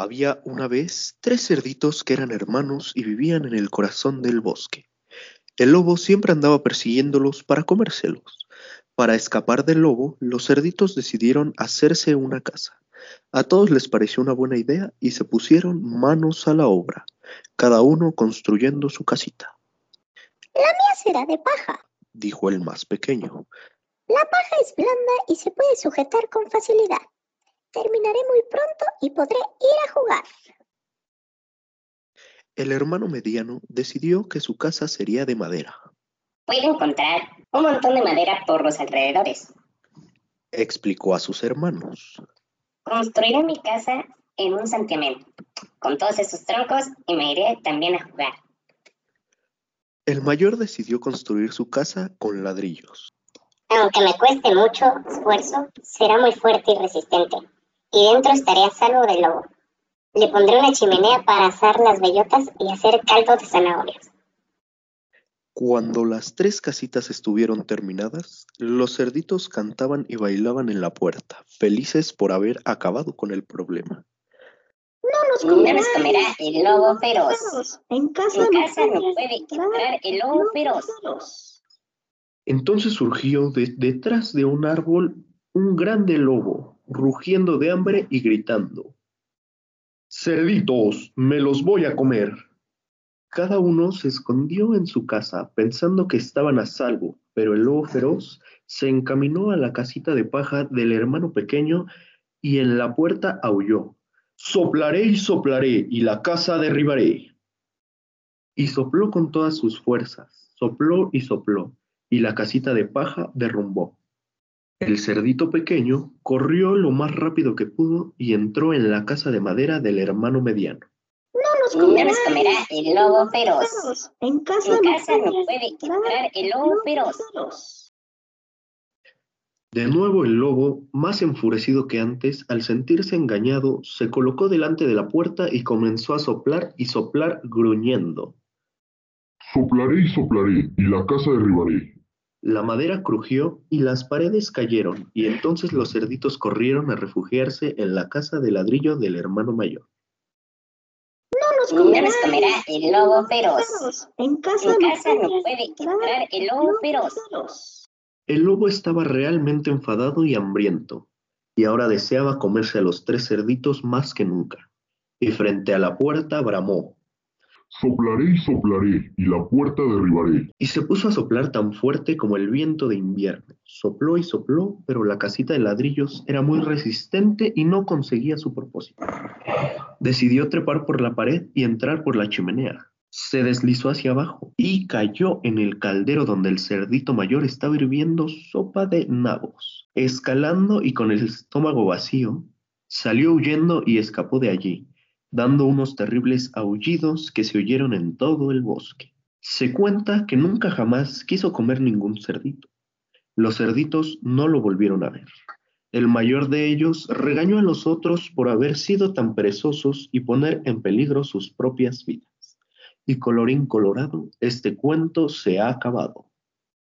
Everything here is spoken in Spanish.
Había una vez tres cerditos que eran hermanos y vivían en el corazón del bosque. El lobo siempre andaba persiguiéndolos para comérselos. Para escapar del lobo, los cerditos decidieron hacerse una casa. A todos les pareció una buena idea y se pusieron manos a la obra, cada uno construyendo su casita. La mía será de paja, dijo el más pequeño. La paja es blanda y se puede sujetar con facilidad. Terminaré muy pronto y podré ir a jugar. El hermano mediano decidió que su casa sería de madera. Puedo encontrar un montón de madera por los alrededores. Explicó a sus hermanos. Construiré mi casa en un santiamén, con todos esos troncos y me iré también a jugar. El mayor decidió construir su casa con ladrillos. Aunque me cueste mucho esfuerzo, será muy fuerte y resistente y dentro estaré a salvo del lobo. Le pondré una chimenea para asar las bellotas y hacer caldo de zanahorias. Cuando las tres casitas estuvieron terminadas, los cerditos cantaban y bailaban en la puerta, felices por haber acabado con el problema. No nos comerá, el lobo feroz. En casa, no, puede entrar el lobo feroz. Entonces surgió detrás de un árbol un grande lobo, rugiendo de hambre y gritando. Cerditos, me los voy a comer. Cada uno se escondió en su casa pensando que estaban a salvo, pero el lobo feroz se encaminó a la casita de paja del hermano pequeño y en la puerta aulló. Soplaré y soplaré y la casa derribaré. Y sopló con todas sus fuerzas, sopló y sopló, y la casita de paja derrumbó. El cerdito pequeño corrió lo más rápido que pudo y entró en la casa de madera del hermano mediano. No nos comerá, el lobo feroz. En casa, no, puede entrar el lobo feroz. De nuevo el lobo, más enfurecido que antes, al sentirse engañado, se colocó delante de la puerta y comenzó a soplar y soplar gruñendo. Soplaré y soplaré, y la casa derribaré. La madera crujió y las paredes cayeron, y entonces los cerditos corrieron a refugiarse en la casa de ladrillo del hermano mayor. No nos comerá, el lobo feroz. En casa, no, puede entrar el lobo feroz. El lobo estaba realmente enfadado y hambriento, y ahora deseaba comerse a los tres cerditos más que nunca. Y frente a la puerta bramó, Soplaré y soplaré, y la puerta derribaré. Y se puso a soplar tan fuerte como el viento de invierno. Sopló y sopló, pero la casita de ladrillos era muy resistente y no conseguía su propósito. Decidió trepar por la pared y entrar por la chimenea. Se deslizó hacia abajo y cayó en el caldero donde el cerdito mayor estaba hirviendo sopa de nabos. Escalando y con el estómago vacío, salió huyendo y escapó de allí dando unos terribles aullidos que se oyeron en todo el bosque. Se cuenta que nunca jamás quiso comer ningún cerdito. Los cerditos no lo volvieron a ver. El mayor de ellos regañó a los otros por haber sido tan perezosos y poner en peligro sus propias vidas. Y colorín colorado, este cuento se ha acabado.